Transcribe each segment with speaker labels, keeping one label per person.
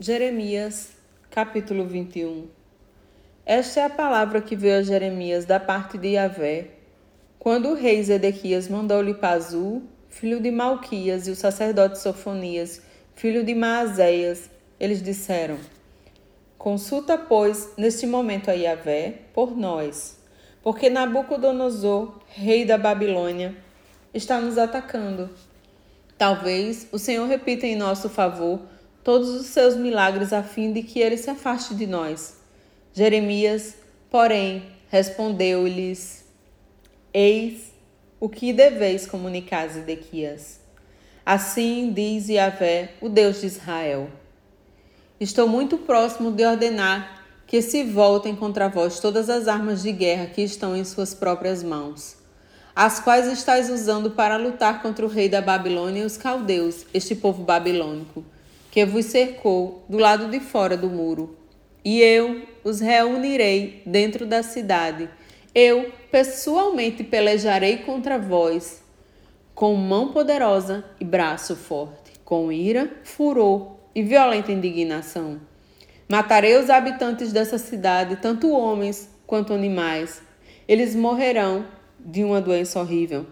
Speaker 1: Jeremias, capítulo 21 Esta é a palavra que veio a Jeremias da parte de Yahvé, quando o rei Zedequias mandou-lhe Pazu, filho de Malquias, e o sacerdote Sofonias, filho de Maazéias, eles disseram: Consulta, pois, neste momento a Yahvé por nós, porque Nabucodonosor, rei da Babilônia, está nos atacando. Talvez o Senhor repita em nosso favor todos os seus milagres a fim de que ele se afaste de nós. Jeremias, porém, respondeu-lhes: Eis o que deveis comunicar a Zedequias. Assim diz Yahvé, o Deus de Israel: Estou muito próximo de ordenar que se voltem contra vós todas as armas de guerra que estão em suas próprias mãos, as quais estáis usando para lutar contra o rei da Babilônia e os caldeus, este povo babilônico que vos cercou do lado de fora do muro. E eu os reunirei dentro da cidade. Eu pessoalmente pelejarei contra vós, com mão poderosa e braço forte, com ira, furor e violenta indignação. Matarei os habitantes dessa cidade, tanto homens quanto animais. Eles morrerão de uma doença horrível.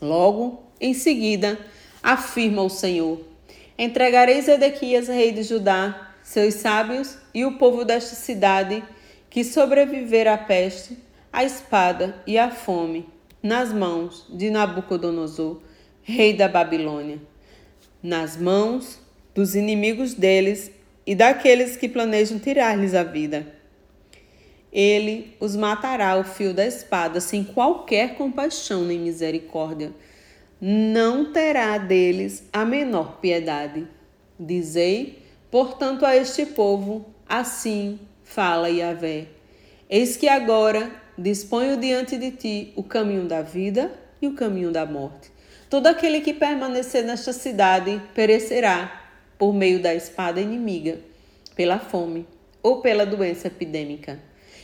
Speaker 1: Logo, em seguida, afirma o Senhor Entregarei Zedequias, rei de Judá, seus sábios e o povo desta cidade, que sobreviver à peste, à espada e à fome, nas mãos de Nabucodonosor, rei da Babilônia, nas mãos dos inimigos deles e daqueles que planejam tirar-lhes a vida. Ele os matará ao fio da espada, sem qualquer compaixão nem misericórdia não terá deles a menor piedade. Dizei, portanto, a este povo: assim fala Yahvé. Eis que agora disponho diante de ti o caminho da vida e o caminho da morte. Todo aquele que permanecer nesta cidade perecerá por meio da espada inimiga, pela fome ou pela doença epidêmica.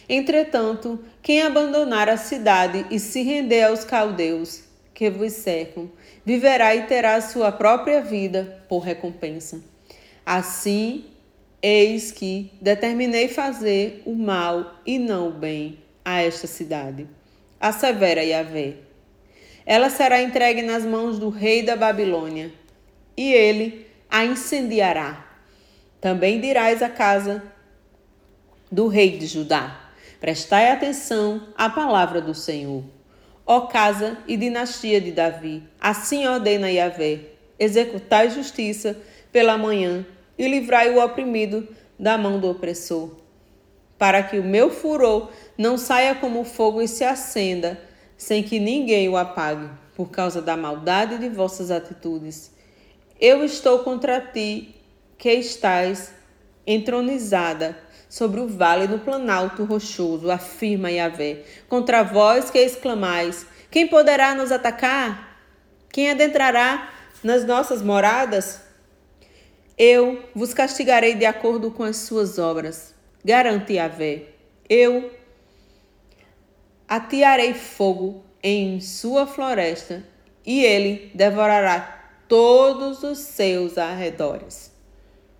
Speaker 1: Entretanto, quem abandonar a cidade e se render aos caldeus, que vos cercam, viverá e terá sua própria vida por recompensa. Assim, eis que determinei fazer o mal e não o bem a esta cidade. Assevera Yahvé. Ela será entregue nas mãos do rei da Babilônia, e ele a incendiará. Também dirás à casa do rei de Judá: Prestai atenção à palavra do Senhor ó casa e dinastia de Davi. Assim ordena Yahvé: executai justiça pela manhã e livrai o oprimido da mão do opressor, para que o meu furor não saia como fogo e se acenda, sem que ninguém o apague, por causa da maldade de vossas atitudes. Eu estou contra ti, que estás entronizada sobre o vale no planalto rochoso, afirma Yahvé. Contra vós que exclamais: Quem poderá nos atacar? Quem adentrará nas nossas moradas? Eu vos castigarei de acordo com as suas obras, garante Yahvé. Eu atearei fogo em sua floresta e ele devorará todos os seus arredores.